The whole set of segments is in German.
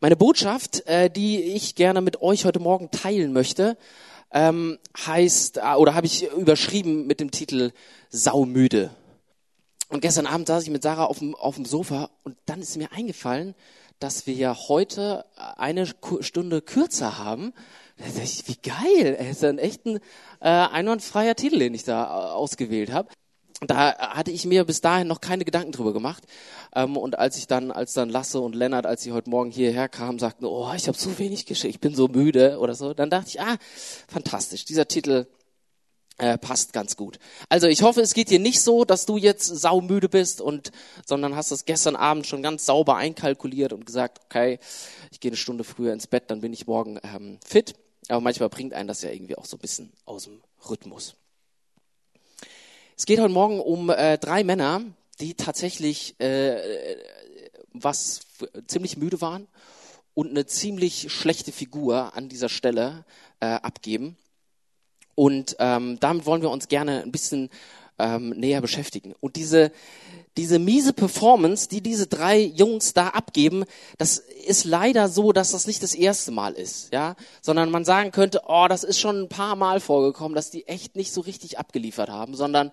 Meine Botschaft, äh, die ich gerne mit euch heute Morgen teilen möchte, ähm, heißt, äh, oder habe ich überschrieben mit dem Titel Saumüde. Und gestern Abend saß ich mit Sarah auf dem, auf dem Sofa und dann ist mir eingefallen, dass wir ja heute eine Stunde kürzer haben. Wie geil, es ist ein echt ein äh, einwandfreier Titel, den ich da äh, ausgewählt habe da hatte ich mir bis dahin noch keine Gedanken drüber gemacht. Ähm, und als ich dann, als dann Lasse und Lennart, als sie heute Morgen hierher kamen, sagten, oh, ich habe so wenig geschickt, ich bin so müde oder so, dann dachte ich, ah, fantastisch, dieser Titel äh, passt ganz gut. Also ich hoffe, es geht dir nicht so, dass du jetzt saumüde bist und, sondern hast das gestern Abend schon ganz sauber einkalkuliert und gesagt, okay, ich gehe eine Stunde früher ins Bett, dann bin ich morgen ähm, fit. Aber manchmal bringt einen das ja irgendwie auch so ein bisschen aus dem Rhythmus. Es geht heute Morgen um äh, drei Männer, die tatsächlich äh, was ziemlich müde waren und eine ziemlich schlechte Figur an dieser Stelle äh, abgeben. Und ähm, damit wollen wir uns gerne ein bisschen ähm, näher beschäftigen. Und diese, diese miese Performance, die diese drei Jungs da abgeben, das ist leider so, dass das nicht das erste Mal ist, ja, sondern man sagen könnte, oh, das ist schon ein paar Mal vorgekommen, dass die echt nicht so richtig abgeliefert haben, sondern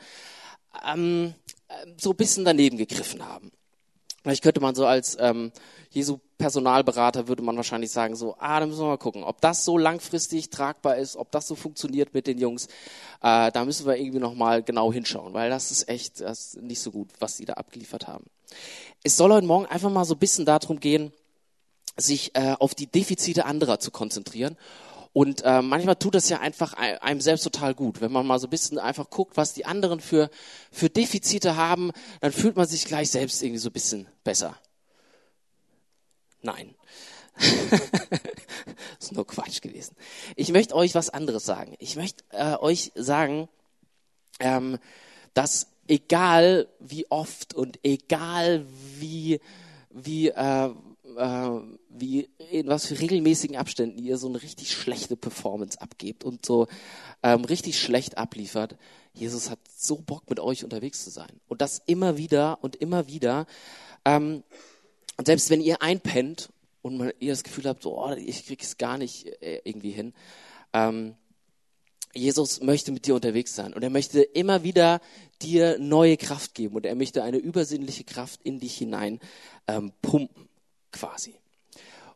ähm, so ein bisschen daneben gegriffen haben. Vielleicht könnte man so als ähm, Jesu Personalberater würde man wahrscheinlich sagen so, ah, da müssen wir mal gucken, ob das so langfristig tragbar ist, ob das so funktioniert mit den Jungs. Äh, da müssen wir irgendwie noch mal genau hinschauen, weil das ist echt das ist nicht so gut, was sie da abgeliefert haben. Es soll heute Morgen einfach mal so ein bisschen darum gehen, sich äh, auf die Defizite anderer zu konzentrieren und äh, manchmal tut das ja einfach einem selbst total gut. Wenn man mal so ein bisschen einfach guckt, was die anderen für, für Defizite haben, dann fühlt man sich gleich selbst irgendwie so ein bisschen besser. Nein. das ist nur Quatsch gewesen. Ich möchte euch was anderes sagen. Ich möchte äh, euch sagen, ähm, dass egal wie oft und egal wie, wie, äh, äh, wie in was für regelmäßigen Abständen ihr so eine richtig schlechte Performance abgebt und so ähm, richtig schlecht abliefert. Jesus hat so Bock mit euch unterwegs zu sein und das immer wieder und immer wieder. Ähm, und selbst wenn ihr einpennt und man, ihr das Gefühl habt, so, oh, ich krieg's gar nicht äh, irgendwie hin. Ähm, Jesus möchte mit dir unterwegs sein und er möchte immer wieder dir neue Kraft geben und er möchte eine übersinnliche Kraft in dich hinein ähm, pumpen, quasi.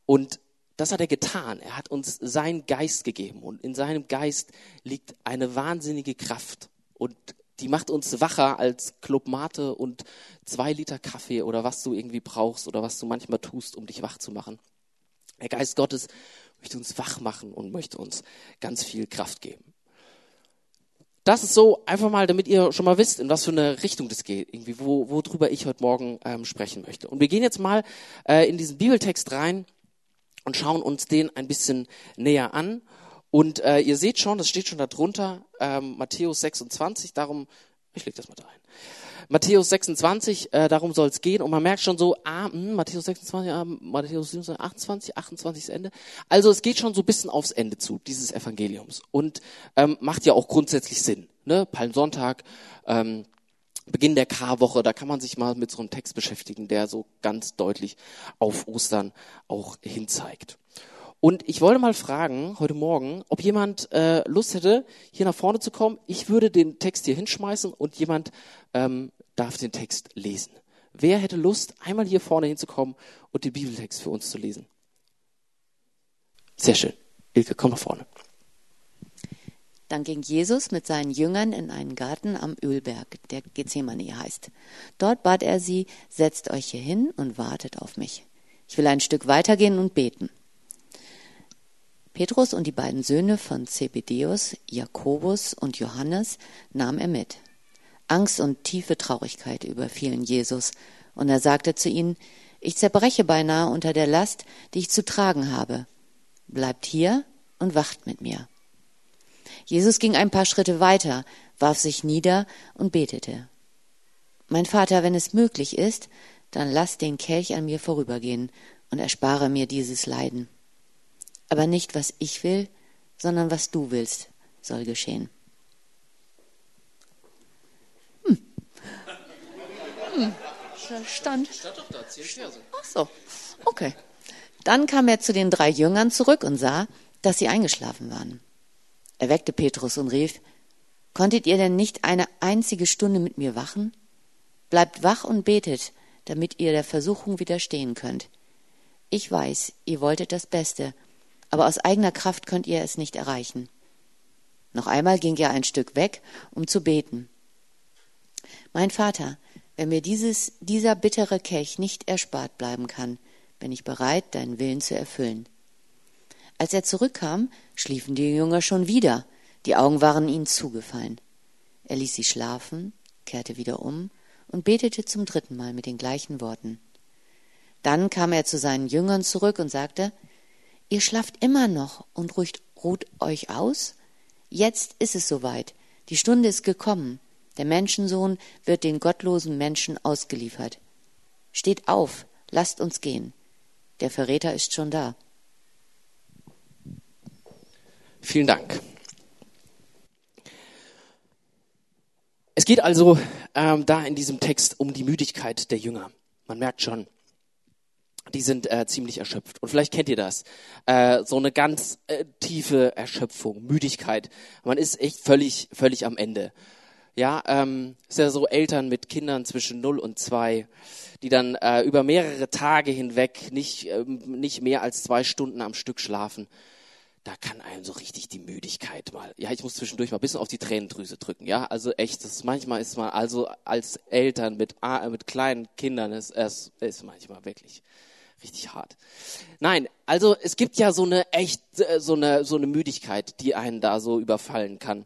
Und das hat er getan. Er hat uns seinen Geist gegeben und in seinem Geist liegt eine wahnsinnige Kraft und die macht uns wacher als Club Mate und zwei Liter Kaffee oder was du irgendwie brauchst oder was du manchmal tust, um dich wach zu machen. Der Geist Gottes möchte uns wach machen und möchte uns ganz viel Kraft geben. Das ist so einfach mal, damit ihr schon mal wisst, in was für eine Richtung das geht, irgendwie, wo, worüber ich heute Morgen ähm, sprechen möchte. Und wir gehen jetzt mal äh, in diesen Bibeltext rein und schauen uns den ein bisschen näher an. Und äh, ihr seht schon, das steht schon da drunter, ähm, Matthäus 26, darum, ich leg das mal da ein. Matthäus 26, äh, darum soll es gehen. Und man merkt schon so, ah, mh, hm, Matthäus 26, ah, Matthäus 27, 28, 28 ist Ende. Also es geht schon so ein bisschen aufs Ende zu, dieses Evangeliums. Und ähm, macht ja auch grundsätzlich Sinn. Ne? Palmsonntag, ähm, Beginn der Karwoche, da kann man sich mal mit so einem Text beschäftigen, der so ganz deutlich auf Ostern auch hinzeigt. Und ich wollte mal fragen, heute Morgen, ob jemand äh, Lust hätte, hier nach vorne zu kommen. Ich würde den Text hier hinschmeißen und jemand ähm, darf den Text lesen. Wer hätte Lust, einmal hier vorne hinzukommen und den Bibeltext für uns zu lesen? Sehr schön. Ilke, komm nach vorne. Dann ging Jesus mit seinen Jüngern in einen Garten am Ölberg, der Gethsemane heißt. Dort bat er sie, setzt euch hier hin und wartet auf mich. Ich will ein Stück weitergehen und beten. Petrus und die beiden Söhne von Zebedeus, Jakobus und Johannes, nahm er mit. Angst und tiefe Traurigkeit überfielen Jesus, und er sagte zu ihnen, ich zerbreche beinahe unter der Last, die ich zu tragen habe. Bleibt hier und wacht mit mir. Jesus ging ein paar Schritte weiter, warf sich nieder und betete. Mein Vater, wenn es möglich ist, dann lass den Kelch an mir vorübergehen und erspare mir dieses Leiden. Aber nicht, was ich will, sondern was du willst, soll geschehen. Hm. Hm. Stand. Stand doch da, zehn Verse. Ach so, okay. Dann kam er zu den drei Jüngern zurück und sah, dass sie eingeschlafen waren. Er weckte Petrus und rief, Konntet ihr denn nicht eine einzige Stunde mit mir wachen? Bleibt wach und betet, damit ihr der Versuchung widerstehen könnt. Ich weiß, ihr wolltet das Beste, aber aus eigener Kraft könnt ihr es nicht erreichen. Noch einmal ging er ein Stück weg, um zu beten. Mein Vater, wenn mir dieses, dieser bittere Kelch nicht erspart bleiben kann, bin ich bereit, deinen Willen zu erfüllen. Als er zurückkam, schliefen die Jünger schon wieder, die Augen waren ihnen zugefallen. Er ließ sie schlafen, kehrte wieder um und betete zum dritten Mal mit den gleichen Worten. Dann kam er zu seinen Jüngern zurück und sagte, Ihr schlaft immer noch und ruht, ruht euch aus? Jetzt ist es soweit. Die Stunde ist gekommen. Der Menschensohn wird den gottlosen Menschen ausgeliefert. Steht auf, lasst uns gehen. Der Verräter ist schon da. Vielen Dank. Es geht also ähm, da in diesem Text um die Müdigkeit der Jünger. Man merkt schon, die sind äh, ziemlich erschöpft. Und vielleicht kennt ihr das. Äh, so eine ganz äh, tiefe Erschöpfung, Müdigkeit. Man ist echt völlig, völlig am Ende. Ja, ähm, ist ja so Eltern mit Kindern zwischen 0 und 2, die dann äh, über mehrere Tage hinweg nicht, ähm, nicht mehr als zwei Stunden am Stück schlafen. Da kann einem so richtig die Müdigkeit mal. Ja, ich muss zwischendurch mal ein bisschen auf die Tränendrüse drücken. Ja, also echt, das manchmal ist man also als Eltern mit äh, mit kleinen Kindern ist es ist manchmal wirklich richtig hart. Nein, also es gibt ja so eine echt, äh, so eine, so eine Müdigkeit, die einen da so überfallen kann.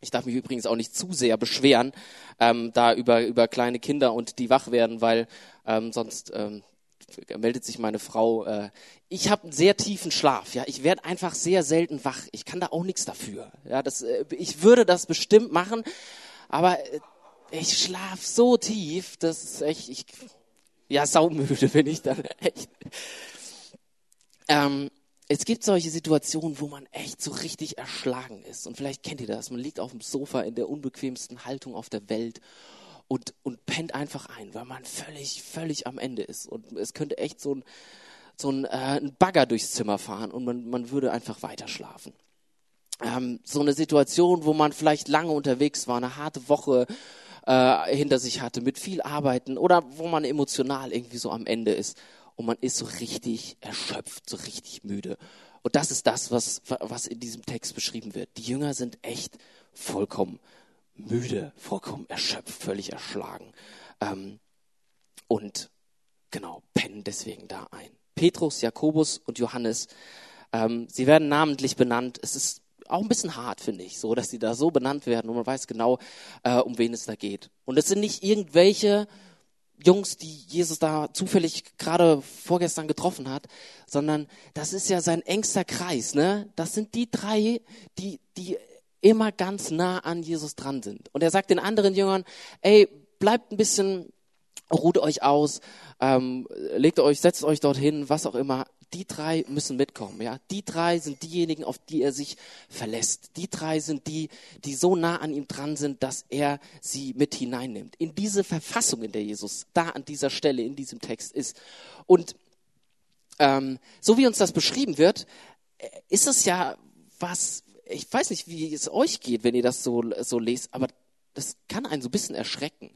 Ich darf mich übrigens auch nicht zu sehr beschweren, ähm, da über, über kleine Kinder und die wach werden, weil ähm, sonst ähm, meldet sich meine Frau. Äh, ich habe einen sehr tiefen Schlaf. Ja, ich werde einfach sehr selten wach. Ich kann da auch nichts dafür. Ja, das, äh, ich würde das bestimmt machen, aber äh, ich schlaf so tief, das ist echt. Ich, ja, saumüde bin ich dann echt. Ähm, es gibt solche Situationen, wo man echt so richtig erschlagen ist. Und vielleicht kennt ihr das. Man liegt auf dem Sofa in der unbequemsten Haltung auf der Welt und, und pennt einfach ein, weil man völlig, völlig am Ende ist. Und es könnte echt so ein, so ein, äh, ein Bagger durchs Zimmer fahren und man, man würde einfach weiter schlafen. Ähm, so eine Situation, wo man vielleicht lange unterwegs war, eine harte Woche, äh, hinter sich hatte, mit viel Arbeiten oder wo man emotional irgendwie so am Ende ist und man ist so richtig erschöpft, so richtig müde. Und das ist das, was, was in diesem Text beschrieben wird. Die Jünger sind echt vollkommen müde, vollkommen erschöpft, völlig erschlagen. Ähm, und genau, pennen deswegen da ein. Petrus, Jakobus und Johannes, ähm, sie werden namentlich benannt. Es ist auch ein bisschen hart, finde ich, so, dass sie da so benannt werden und man weiß genau, äh, um wen es da geht. Und es sind nicht irgendwelche Jungs, die Jesus da zufällig gerade vorgestern getroffen hat, sondern das ist ja sein engster Kreis, ne? Das sind die drei, die, die immer ganz nah an Jesus dran sind. Und er sagt den anderen Jüngern, ey, bleibt ein bisschen, ruht euch aus, ähm, legt euch, setzt euch dorthin, was auch immer die drei müssen mitkommen, ja. Die drei sind diejenigen, auf die er sich verlässt. Die drei sind die, die so nah an ihm dran sind, dass er sie mit hineinnimmt. In diese Verfassung, in der Jesus da an dieser Stelle in diesem Text ist. Und ähm, so wie uns das beschrieben wird, äh, ist es ja was, ich weiß nicht, wie es euch geht, wenn ihr das so, so lest, aber das kann einen so ein bisschen erschrecken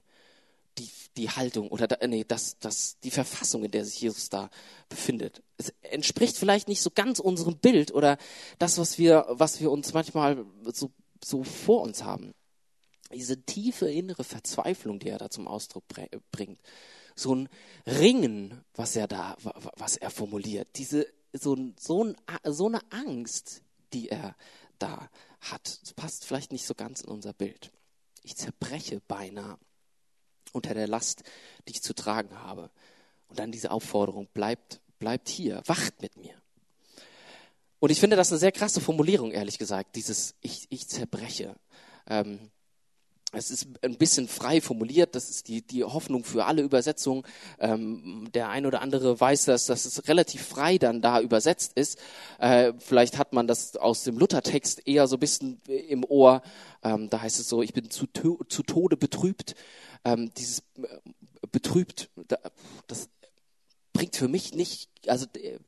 die, die Haltung oder da, nee, das, das, die Verfassung, in der sich Jesus da befindet. Es entspricht vielleicht nicht so ganz unserem Bild oder das, was wir, was wir uns manchmal so, so vor uns haben. Diese tiefe innere Verzweiflung, die er da zum Ausdruck bringt. So ein Ringen, was er da, was er formuliert. Diese, so, so, ein, so eine Angst, die er da hat. Das passt vielleicht nicht so ganz in unser Bild. Ich zerbreche beinahe unter der Last, die ich zu tragen habe. Und dann diese Aufforderung, bleibt, bleibt hier, wacht mit mir. Und ich finde das eine sehr krasse Formulierung, ehrlich gesagt, dieses Ich, ich zerbreche. Ähm, es ist ein bisschen frei formuliert, das ist die, die Hoffnung für alle Übersetzungen. Ähm, der ein oder andere weiß das, dass es relativ frei dann da übersetzt ist. Äh, vielleicht hat man das aus dem Luthertext eher so ein bisschen im Ohr. Ähm, da heißt es so, ich bin zu, zu Tode betrübt ähm, dieses äh, betrübt, das bringt für mich nicht, also äh,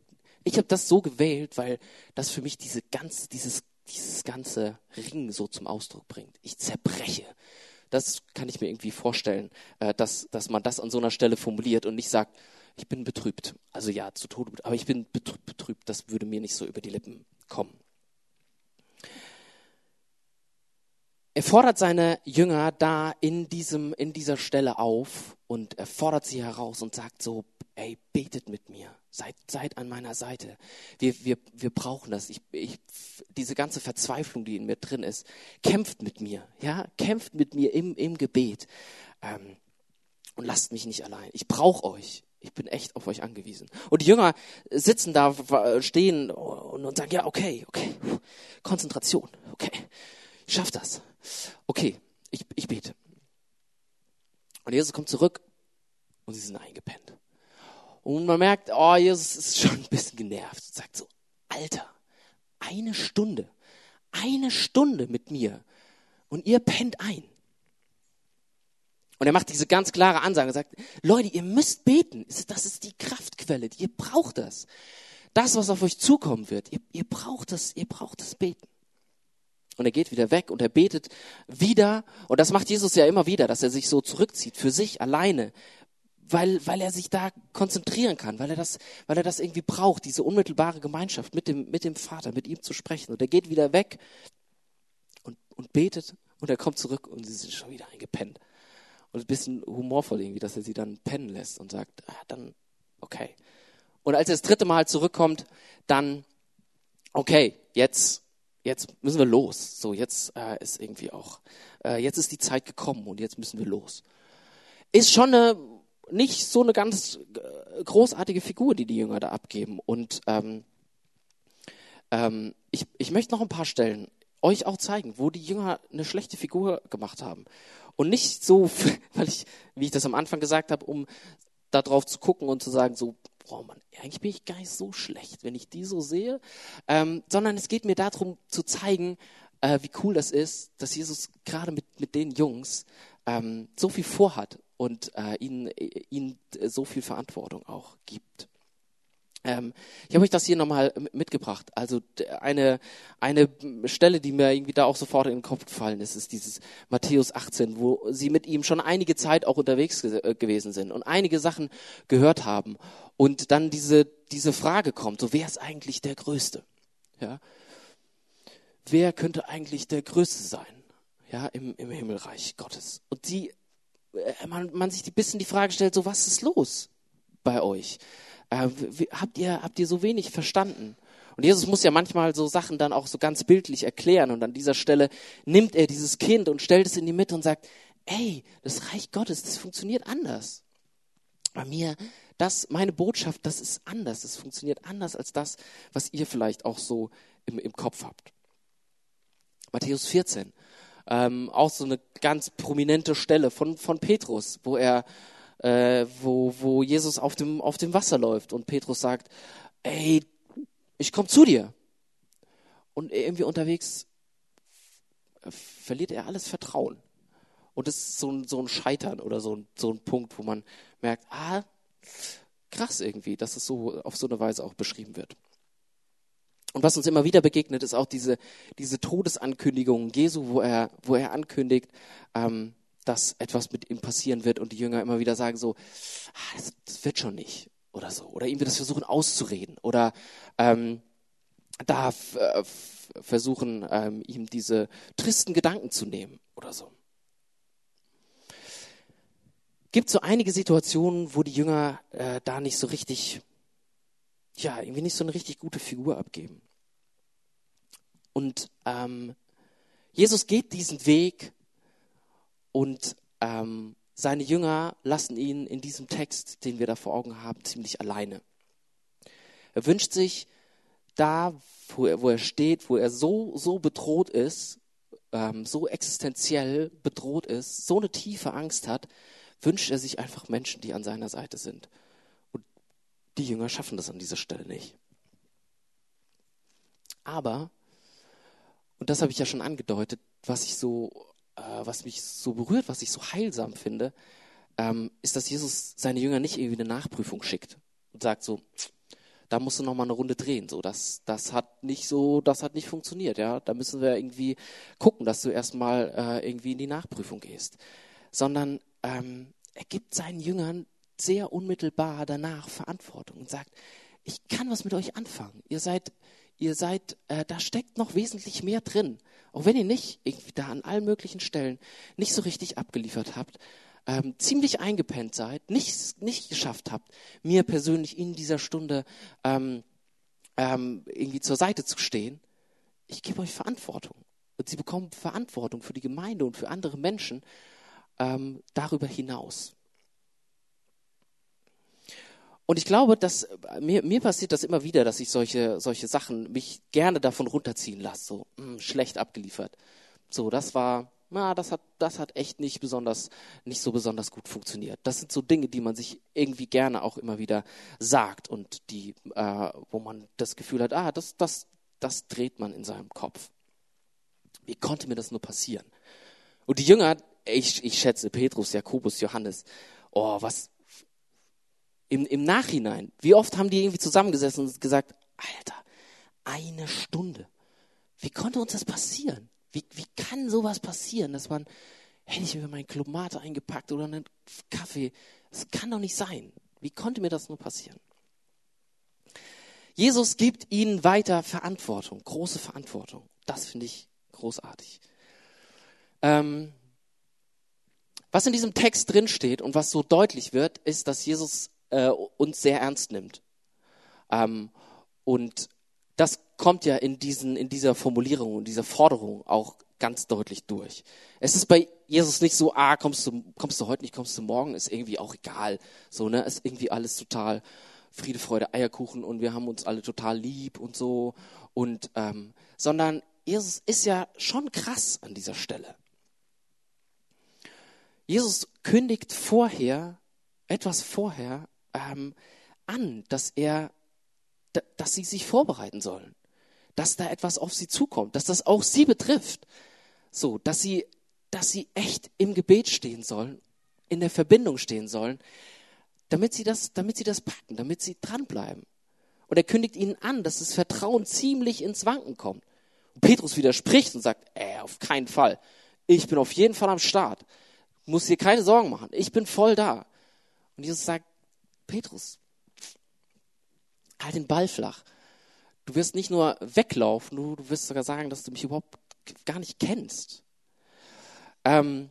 ich habe das so gewählt, weil das für mich diese ganze, dieses, dieses ganze Ring so zum Ausdruck bringt. Ich zerbreche. Das kann ich mir irgendwie vorstellen, äh, dass, dass man das an so einer Stelle formuliert und nicht sagt, ich bin betrübt. Also ja, zu Tode, aber ich bin betrübt. Das würde mir nicht so über die Lippen kommen. Er fordert seine Jünger da in diesem, in dieser Stelle auf und er fordert sie heraus und sagt so, ey, betet mit mir, seid, seid an meiner Seite. Wir, wir, wir brauchen das. Ich, ich, diese ganze Verzweiflung, die in mir drin ist, kämpft mit mir, ja, kämpft mit mir im, im Gebet. Ähm, und lasst mich nicht allein. Ich brauche euch. Ich bin echt auf euch angewiesen. Und die Jünger sitzen da, stehen und, sagen, ja, okay, okay, Konzentration, okay, ich schaff das. Okay, ich, ich bete. Und Jesus kommt zurück und sie sind eingepennt. Und man merkt, oh, Jesus ist schon ein bisschen genervt und sagt so, Alter, eine Stunde, eine Stunde mit mir und ihr pennt ein. Und er macht diese ganz klare Ansage und sagt, Leute, ihr müsst beten. Das ist die Kraftquelle. Ihr braucht das. Das, was auf euch zukommen wird. Ihr, ihr braucht das, ihr braucht das Beten. Und er geht wieder weg und er betet wieder. Und das macht Jesus ja immer wieder, dass er sich so zurückzieht für sich alleine, weil, weil er sich da konzentrieren kann, weil er das, weil er das irgendwie braucht, diese unmittelbare Gemeinschaft mit dem, mit dem Vater, mit ihm zu sprechen. Und er geht wieder weg und, und betet und er kommt zurück und sie sind schon wieder eingepennt. Und ein bisschen humorvoll irgendwie, dass er sie dann pennen lässt und sagt, ah, dann, okay. Und als er das dritte Mal zurückkommt, dann, okay, jetzt jetzt müssen wir los. So, jetzt äh, ist irgendwie auch, äh, jetzt ist die Zeit gekommen und jetzt müssen wir los. Ist schon eine, nicht so eine ganz äh, großartige Figur, die die Jünger da abgeben. Und ähm, ähm, ich, ich möchte noch ein paar Stellen euch auch zeigen, wo die Jünger eine schlechte Figur gemacht haben. Und nicht so, weil ich, wie ich das am Anfang gesagt habe, um darauf zu gucken und zu sagen, so, boah, Mann, eigentlich bin ich gar nicht so schlecht, wenn ich die so sehe, ähm, sondern es geht mir darum zu zeigen, äh, wie cool das ist, dass Jesus gerade mit, mit den Jungs ähm, so viel vorhat und äh, ihnen, ihnen so viel Verantwortung auch gibt. Ähm, ich habe euch das hier nochmal mitgebracht. Also eine, eine Stelle, die mir irgendwie da auch sofort in den Kopf gefallen ist, ist dieses Matthäus 18, wo sie mit ihm schon einige Zeit auch unterwegs ge gewesen sind und einige Sachen gehört haben. Und dann diese, diese Frage kommt, so wer ist eigentlich der Größte? Ja? Wer könnte eigentlich der Größte sein? Ja, im, im Himmelreich Gottes. Und die, äh, man, man sich ein bisschen die Frage stellt, so was ist los bei euch? Äh, habt, ihr, habt ihr so wenig verstanden? Und Jesus muss ja manchmal so Sachen dann auch so ganz bildlich erklären. Und an dieser Stelle nimmt er dieses Kind und stellt es in die Mitte und sagt, ey, das Reich Gottes, das funktioniert anders. Bei mir, das, meine Botschaft, das ist anders. Das funktioniert anders als das, was ihr vielleicht auch so im, im Kopf habt. Matthäus 14, ähm, auch so eine ganz prominente Stelle von, von Petrus, wo er äh, wo, wo Jesus auf dem, auf dem Wasser läuft und Petrus sagt, ey, ich komme zu dir. Und irgendwie unterwegs verliert er alles Vertrauen. Und das ist so ein, so ein Scheitern oder so ein, so ein Punkt, wo man merkt, ah, krass irgendwie, dass es so auf so eine Weise auch beschrieben wird. Und was uns immer wieder begegnet, ist auch diese, diese Todesankündigung Jesu, wo er, wo er ankündigt, ähm, dass etwas mit ihm passieren wird und die Jünger immer wieder sagen so, ah, das, das, wird schon nicht oder so. Oder ihm das versuchen auszureden oder ähm, da äh, versuchen, ähm, ihm diese tristen Gedanken zu nehmen oder so. Gibt so einige Situationen, wo die Jünger äh, da nicht so richtig, ja, irgendwie nicht so eine richtig gute Figur abgeben. Und ähm, Jesus geht diesen Weg und ähm, seine Jünger lassen ihn in diesem Text, den wir da vor Augen haben, ziemlich alleine. Er wünscht sich da, wo er, wo er steht, wo er so, so bedroht ist, ähm, so existenziell bedroht ist, so eine tiefe Angst hat, wünscht er sich einfach Menschen, die an seiner Seite sind. Und die Jünger schaffen das an dieser Stelle nicht. Aber, und das habe ich ja schon angedeutet, was ich so äh, was mich so berührt, was ich so heilsam finde, ähm, ist, dass Jesus seine Jünger nicht irgendwie eine Nachprüfung schickt und sagt so, da musst du noch mal eine Runde drehen. So, das, das hat nicht so, das hat nicht funktioniert. Ja, da müssen wir irgendwie gucken, dass du erstmal äh, irgendwie in die Nachprüfung gehst. Sondern ähm, er gibt seinen Jüngern sehr unmittelbar danach Verantwortung und sagt, ich kann was mit euch anfangen. Ihr seid, ihr seid, äh, da steckt noch wesentlich mehr drin. Auch wenn ihr nicht da an allen möglichen Stellen nicht so richtig abgeliefert habt, ähm, ziemlich eingepennt seid, nicht, nicht geschafft habt, mir persönlich in dieser Stunde ähm, ähm, irgendwie zur Seite zu stehen, ich gebe euch Verantwortung. Und sie bekommen Verantwortung für die Gemeinde und für andere Menschen ähm, darüber hinaus. Und ich glaube, dass äh, mir, mir passiert das immer wieder, dass ich solche, solche Sachen mich gerne davon runterziehen lasse. So, mh, hm, schlecht abgeliefert. So, das war, na, das hat, das hat echt nicht besonders, nicht so besonders gut funktioniert. Das sind so Dinge, die man sich irgendwie gerne auch immer wieder sagt und die, äh, wo man das Gefühl hat, ah, das, das, das dreht man in seinem Kopf. Wie konnte mir das nur passieren? Und die Jünger, ich, ich schätze Petrus, Jakobus, Johannes, oh, was, im, im Nachhinein, wie oft haben die irgendwie zusammengesessen und gesagt, Alter, eine Stunde. Wie konnte uns das passieren? Wie, wie kann sowas passieren, dass man, hätte ich mir meinen Club eingepackt oder einen Kaffee? Das kann doch nicht sein. Wie konnte mir das nur passieren? Jesus gibt ihnen weiter Verantwortung, große Verantwortung. Das finde ich großartig. Ähm, was in diesem Text drinsteht und was so deutlich wird, ist, dass Jesus äh, uns sehr ernst nimmt. Ähm, und das kommt ja in, diesen, in dieser Formulierung, in dieser Forderung auch ganz deutlich durch. Es ist bei Jesus nicht so, ah, kommst du, kommst du heute nicht, kommst du morgen, ist irgendwie auch egal. So, ne, ist irgendwie alles total Friede, Freude, Eierkuchen und wir haben uns alle total lieb und so. Und, ähm, sondern Jesus ist ja schon krass an dieser Stelle. Jesus kündigt vorher, etwas vorher, ähm, an, dass er, dass sie sich vorbereiten sollen, dass da etwas auf sie zukommt, dass das auch sie betrifft, so, dass sie, dass sie echt im Gebet stehen sollen, in der Verbindung stehen sollen, damit sie das, damit sie das packen, damit sie dranbleiben. Und er kündigt ihnen an, dass das Vertrauen ziemlich ins Wanken kommt. Und Petrus widerspricht und sagt, äh, auf keinen Fall. Ich bin auf jeden Fall am Start. Muss dir keine Sorgen machen. Ich bin voll da. Und Jesus sagt, Petrus, halt den Ball flach. Du wirst nicht nur weglaufen, du, du wirst sogar sagen, dass du mich überhaupt gar nicht kennst. Ähm,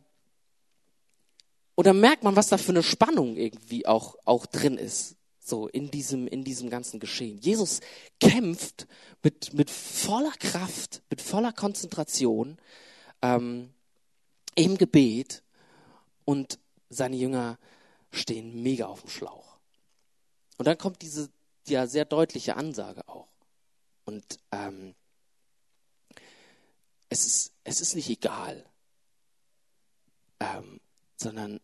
und dann merkt man, was da für eine Spannung irgendwie auch, auch drin ist, so in diesem, in diesem ganzen Geschehen. Jesus kämpft mit, mit voller Kraft, mit voller Konzentration ähm, im Gebet und seine Jünger stehen mega auf dem Schlauch. Und dann kommt diese ja sehr deutliche Ansage auch. Und ähm, es, ist, es ist nicht egal, ähm, sondern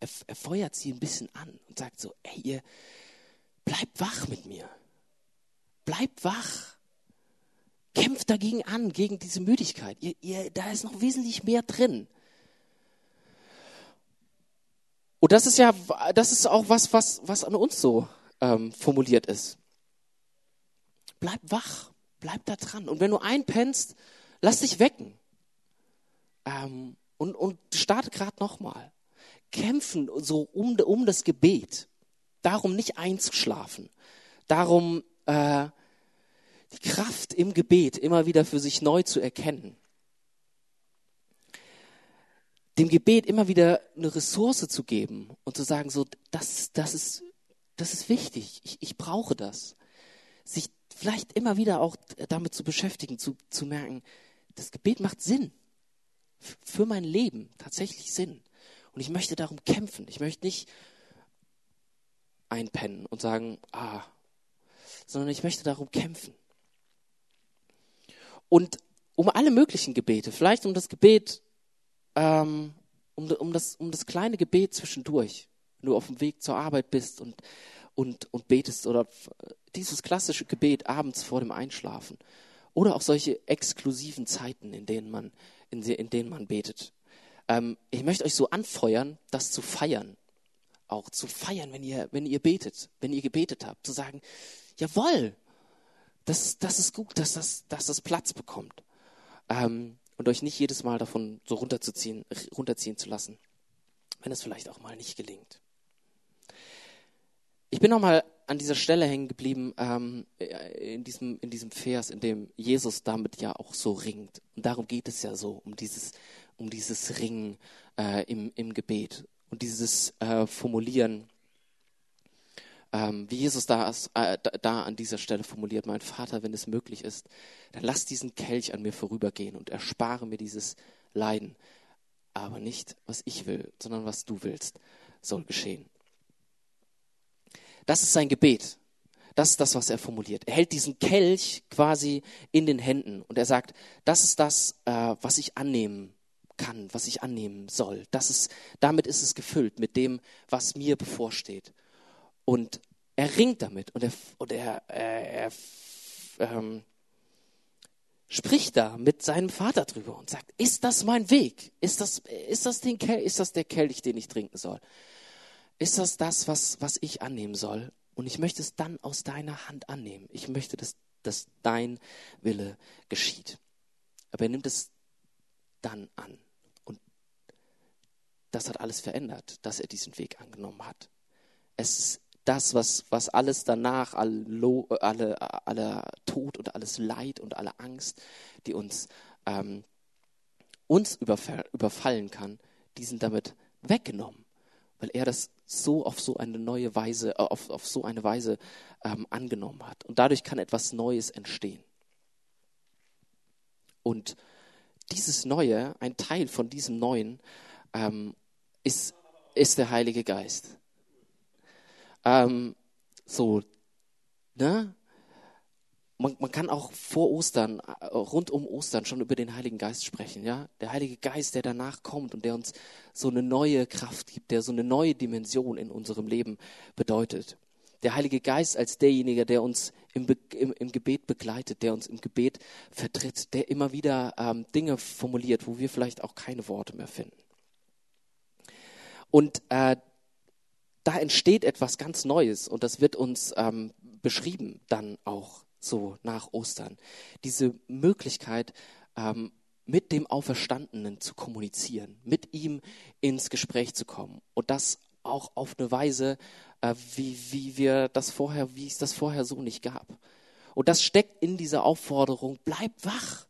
er, er feuert sie ein bisschen an und sagt so, ey, ihr bleibt wach mit mir. Bleibt wach. Kämpft dagegen an, gegen diese Müdigkeit. Ihr, ihr, da ist noch wesentlich mehr drin. Und das ist ja, das ist auch was, was, was an uns so ähm, formuliert ist. Bleib wach, bleib da dran. Und wenn du einpennst, lass dich wecken. Ähm, und, und starte gerade nochmal. Kämpfen so um, um das Gebet. Darum nicht einzuschlafen. Darum äh, die Kraft im Gebet immer wieder für sich neu zu erkennen dem Gebet immer wieder eine Ressource zu geben und zu sagen, so, das, das, ist, das ist wichtig, ich, ich brauche das. Sich vielleicht immer wieder auch damit zu beschäftigen, zu, zu merken, das Gebet macht Sinn. Für mein Leben tatsächlich Sinn. Und ich möchte darum kämpfen. Ich möchte nicht einpennen und sagen, ah, sondern ich möchte darum kämpfen. Und um alle möglichen Gebete, vielleicht um das Gebet ähm, um, um, das, um das kleine Gebet zwischendurch, wenn du auf dem Weg zur Arbeit bist und, und, und betest oder dieses klassische Gebet abends vor dem Einschlafen oder auch solche exklusiven Zeiten, in denen man, in, in denen man betet. Ähm, ich möchte euch so anfeuern, das zu feiern, auch zu feiern, wenn ihr, wenn ihr betet, wenn ihr gebetet habt, zu sagen, jawohl, das, das ist gut, dass das, dass das Platz bekommt. Ähm, und euch nicht jedes Mal davon so runterzuziehen, runterziehen zu lassen, wenn es vielleicht auch mal nicht gelingt. Ich bin nochmal an dieser Stelle hängen geblieben, ähm, in, diesem, in diesem Vers, in dem Jesus damit ja auch so ringt. Und darum geht es ja so, um dieses, um dieses Ringen äh, im, im Gebet und dieses äh, Formulieren ähm, wie Jesus da, äh, da an dieser Stelle formuliert, mein Vater, wenn es möglich ist, dann lass diesen Kelch an mir vorübergehen und erspare mir dieses Leiden. Aber nicht, was ich will, sondern was du willst, soll geschehen. Das ist sein Gebet. Das ist das, was er formuliert. Er hält diesen Kelch quasi in den Händen und er sagt, das ist das, äh, was ich annehmen kann, was ich annehmen soll. Das ist, damit ist es gefüllt mit dem, was mir bevorsteht. Und er ringt damit und er, und er, er, er ähm, spricht da mit seinem Vater drüber und sagt, ist das mein Weg? Ist das, ist das, den Kel ist das der Kelch, den ich trinken soll? Ist das das, was, was ich annehmen soll? Und ich möchte es dann aus deiner Hand annehmen. Ich möchte, dass, dass dein Wille geschieht. Aber er nimmt es dann an. Und das hat alles verändert, dass er diesen Weg angenommen hat. Es ist das, was, was alles danach, alle, alle, alle Tod und alles Leid und alle Angst, die uns, ähm, uns überfallen kann, die sind damit weggenommen, weil er das so auf so eine neue Weise, äh, auf, auf so eine Weise ähm, angenommen hat. Und dadurch kann etwas Neues entstehen. Und dieses Neue, ein Teil von diesem Neuen, ähm, ist, ist der Heilige Geist. Ähm, so, ne? Man, man, kann auch vor Ostern, äh, rund um Ostern schon über den Heiligen Geist sprechen, ja? Der Heilige Geist, der danach kommt und der uns so eine neue Kraft gibt, der so eine neue Dimension in unserem Leben bedeutet. Der Heilige Geist als derjenige, der uns im, im, im Gebet begleitet, der uns im Gebet vertritt, der immer wieder ähm, Dinge formuliert, wo wir vielleicht auch keine Worte mehr finden. Und äh, da entsteht etwas ganz Neues und das wird uns ähm, beschrieben dann auch so nach Ostern. Diese Möglichkeit, ähm, mit dem Auferstandenen zu kommunizieren, mit ihm ins Gespräch zu kommen und das auch auf eine Weise, äh, wie, wie wir das vorher, wie es das vorher so nicht gab. Und das steckt in dieser Aufforderung, bleib wach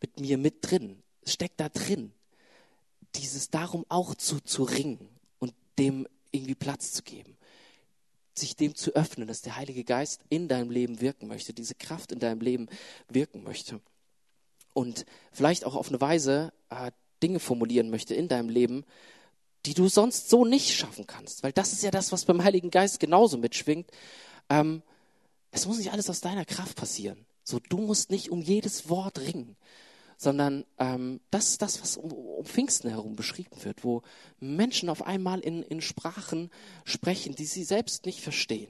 mit mir mit drin. Es steckt da drin. Dieses darum auch zu, zu ringen und dem irgendwie Platz zu geben, sich dem zu öffnen, dass der Heilige Geist in deinem Leben wirken möchte, diese Kraft in deinem Leben wirken möchte und vielleicht auch auf eine Weise äh, Dinge formulieren möchte in deinem Leben, die du sonst so nicht schaffen kannst, weil das ist ja das, was beim Heiligen Geist genauso mitschwingt. Ähm, es muss nicht alles aus deiner Kraft passieren. So, du musst nicht um jedes Wort ringen sondern ähm, das ist das, was um, um Pfingsten herum beschrieben wird, wo Menschen auf einmal in, in Sprachen sprechen, die sie selbst nicht verstehen.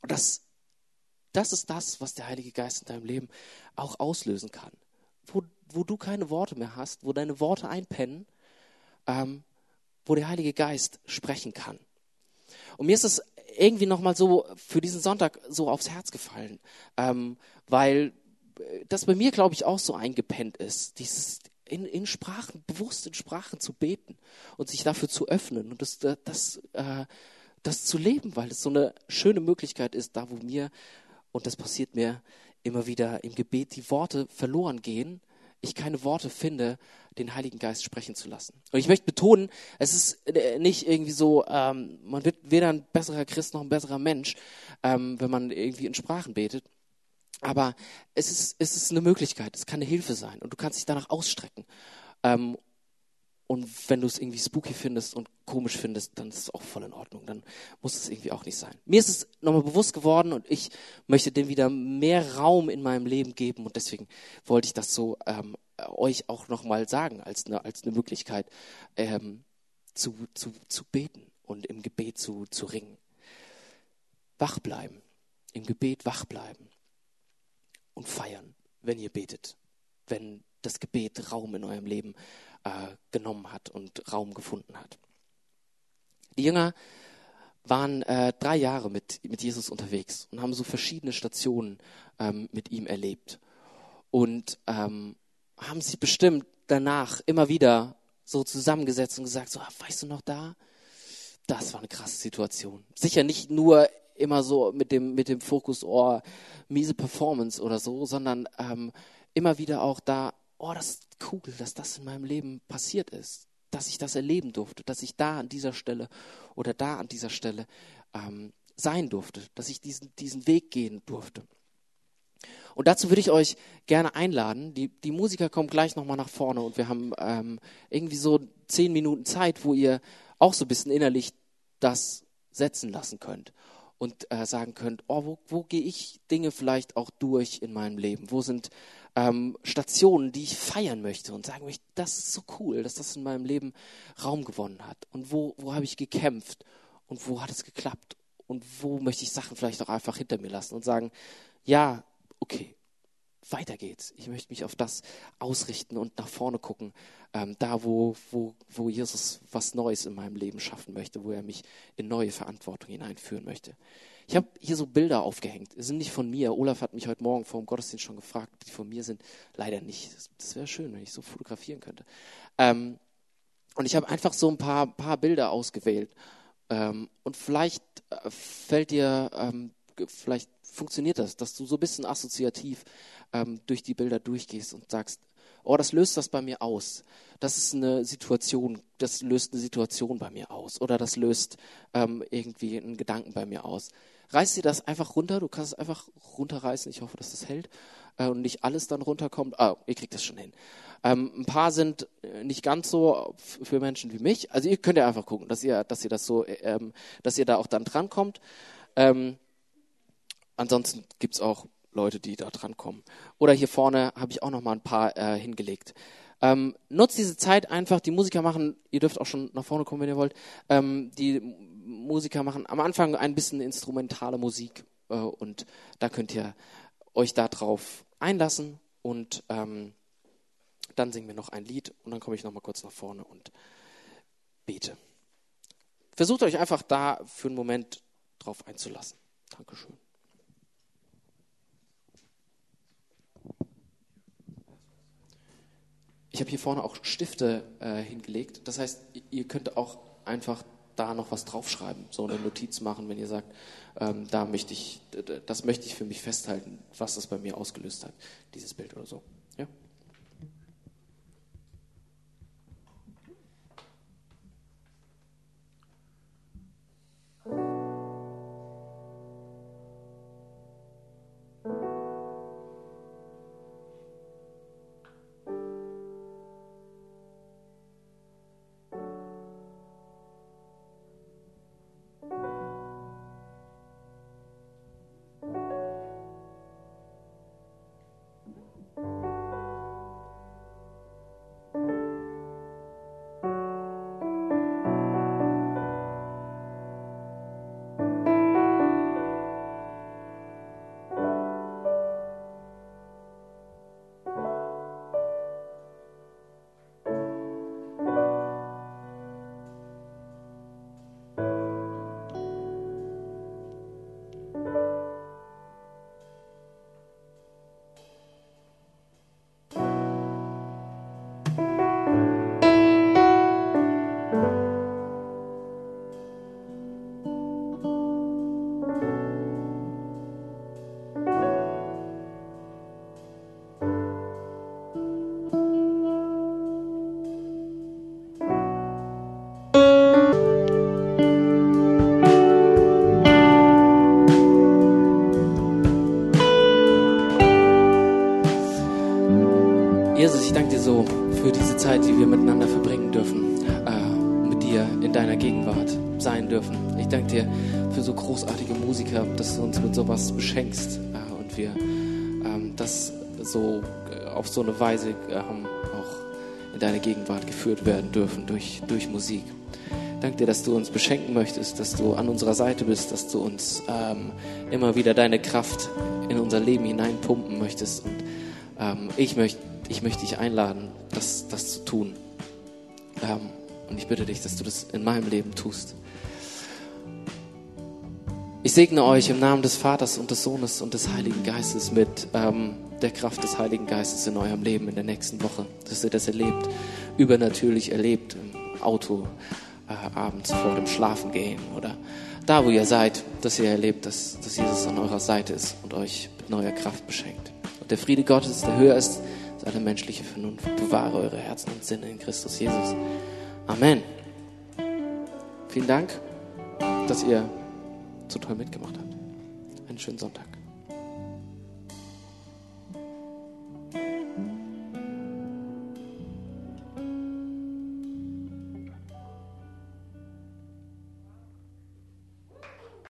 Und das, das ist das, was der Heilige Geist in deinem Leben auch auslösen kann. Wo, wo du keine Worte mehr hast, wo deine Worte einpennen, ähm, wo der Heilige Geist sprechen kann. Und mir ist es irgendwie nochmal so für diesen Sonntag so aufs Herz gefallen, ähm, weil das bei mir, glaube ich, auch so eingepennt ist, dieses in, in Sprachen, bewusst in Sprachen zu beten und sich dafür zu öffnen und das, das, äh, das zu leben, weil es so eine schöne Möglichkeit ist, da wo mir, und das passiert mir immer wieder im Gebet, die Worte verloren gehen, ich keine Worte finde, den Heiligen Geist sprechen zu lassen. Und ich möchte betonen, es ist äh, nicht irgendwie so, ähm, man wird weder ein besserer Christ noch ein besserer Mensch, ähm, wenn man irgendwie in Sprachen betet. Aber es ist, es ist eine Möglichkeit, es kann eine Hilfe sein und du kannst dich danach ausstrecken. Ähm, und wenn du es irgendwie spooky findest und komisch findest, dann ist es auch voll in Ordnung. Dann muss es irgendwie auch nicht sein. Mir ist es nochmal bewusst geworden und ich möchte dem wieder mehr Raum in meinem Leben geben und deswegen wollte ich das so ähm, euch auch nochmal sagen als eine, als eine Möglichkeit ähm, zu, zu, zu beten und im Gebet zu, zu ringen. Wach bleiben. Im Gebet wach bleiben und feiern, wenn ihr betet, wenn das Gebet Raum in eurem Leben äh, genommen hat und Raum gefunden hat. Die Jünger waren äh, drei Jahre mit, mit Jesus unterwegs und haben so verschiedene Stationen ähm, mit ihm erlebt. Und ähm, haben sich bestimmt danach immer wieder so zusammengesetzt und gesagt, so, ah, weißt du noch da? Das war eine krasse Situation. Sicher nicht nur immer so mit dem, mit dem Fokus, oh, miese Performance oder so, sondern ähm, immer wieder auch da, oh, das ist cool, dass das in meinem Leben passiert ist dass ich das erleben durfte, dass ich da an dieser Stelle oder da an dieser Stelle ähm, sein durfte, dass ich diesen, diesen Weg gehen durfte. Und dazu würde ich euch gerne einladen. Die, die Musiker kommen gleich nochmal nach vorne und wir haben ähm, irgendwie so zehn Minuten Zeit, wo ihr auch so ein bisschen innerlich das setzen lassen könnt und äh, sagen könnt, oh, wo, wo gehe ich Dinge vielleicht auch durch in meinem Leben? Wo sind ähm, Stationen, die ich feiern möchte und sagen möchte, das ist so cool, dass das in meinem Leben Raum gewonnen hat. Und wo, wo habe ich gekämpft und wo hat es geklappt? Und wo möchte ich Sachen vielleicht auch einfach hinter mir lassen und sagen, ja, okay, weiter geht's. Ich möchte mich auf das ausrichten und nach vorne gucken, ähm, da wo, wo, wo Jesus was Neues in meinem Leben schaffen möchte, wo er mich in neue Verantwortung hineinführen möchte. Ich habe hier so Bilder aufgehängt. Die sind nicht von mir. Olaf hat mich heute Morgen vor dem Gottesdienst schon gefragt, die von mir sind. Leider nicht. Das, das wäre schön, wenn ich so fotografieren könnte. Ähm, und ich habe einfach so ein paar, paar Bilder ausgewählt. Ähm, und vielleicht äh, fällt dir, ähm, vielleicht funktioniert das, dass du so ein bisschen assoziativ ähm, durch die Bilder durchgehst und sagst, oh, das löst das bei mir aus. Das ist eine Situation, das löst eine Situation bei mir aus. Oder das löst ähm, irgendwie einen Gedanken bei mir aus. Reiß dir das einfach runter, du kannst es einfach runterreißen. Ich hoffe, dass das hält äh, und nicht alles dann runterkommt. Ah, ihr kriegt das schon hin. Ähm, ein paar sind äh, nicht ganz so für Menschen wie mich. Also ihr könnt ja einfach gucken, dass ihr, dass ihr das so, ähm, dass ihr da auch dann drankommt. Ähm, ansonsten gibt's auch Leute, die da drankommen. Oder hier vorne habe ich auch noch mal ein paar äh, hingelegt. Ähm, nutzt diese Zeit einfach, die Musiker machen, ihr dürft auch schon nach vorne kommen, wenn ihr wollt, ähm, die Musiker machen am Anfang ein bisschen instrumentale Musik äh, und da könnt ihr euch darauf einlassen und ähm, dann singen wir noch ein Lied und dann komme ich noch mal kurz nach vorne und bete. Versucht euch einfach da für einen Moment drauf einzulassen. Dankeschön. Ich habe hier vorne auch Stifte äh, hingelegt. Das heißt, ihr könnt auch einfach da noch was draufschreiben, so eine Notiz machen, wenn ihr sagt, ähm, da möchte ich, das möchte ich für mich festhalten, was das bei mir ausgelöst hat, dieses Bild oder so. Dir für so großartige Musiker, dass du uns mit sowas beschenkst und wir ähm, das so äh, auf so eine Weise ähm, auch in deine Gegenwart geführt werden dürfen durch, durch Musik. Danke dir, dass du uns beschenken möchtest, dass du an unserer Seite bist, dass du uns ähm, immer wieder deine Kraft in unser Leben hineinpumpen möchtest. Und ähm, ich möchte ich möchte dich einladen, das, das zu tun. Ähm, Und ich bitte dich, dass du das in meinem Leben tust. Ich segne euch im Namen des Vaters und des Sohnes und des Heiligen Geistes mit ähm, der Kraft des Heiligen Geistes in eurem Leben in der nächsten Woche, dass ihr das erlebt, übernatürlich erlebt, im Auto, äh, abends vor dem Schlafengehen oder da, wo ihr seid, dass ihr erlebt, dass, dass Jesus an eurer Seite ist und euch mit neuer Kraft beschenkt. Und der Friede Gottes, der höher ist als alle menschliche Vernunft, bewahre eure Herzen und Sinne in Christus Jesus. Amen. Vielen Dank, dass ihr so toll mitgemacht habt. Einen schönen Sonntag.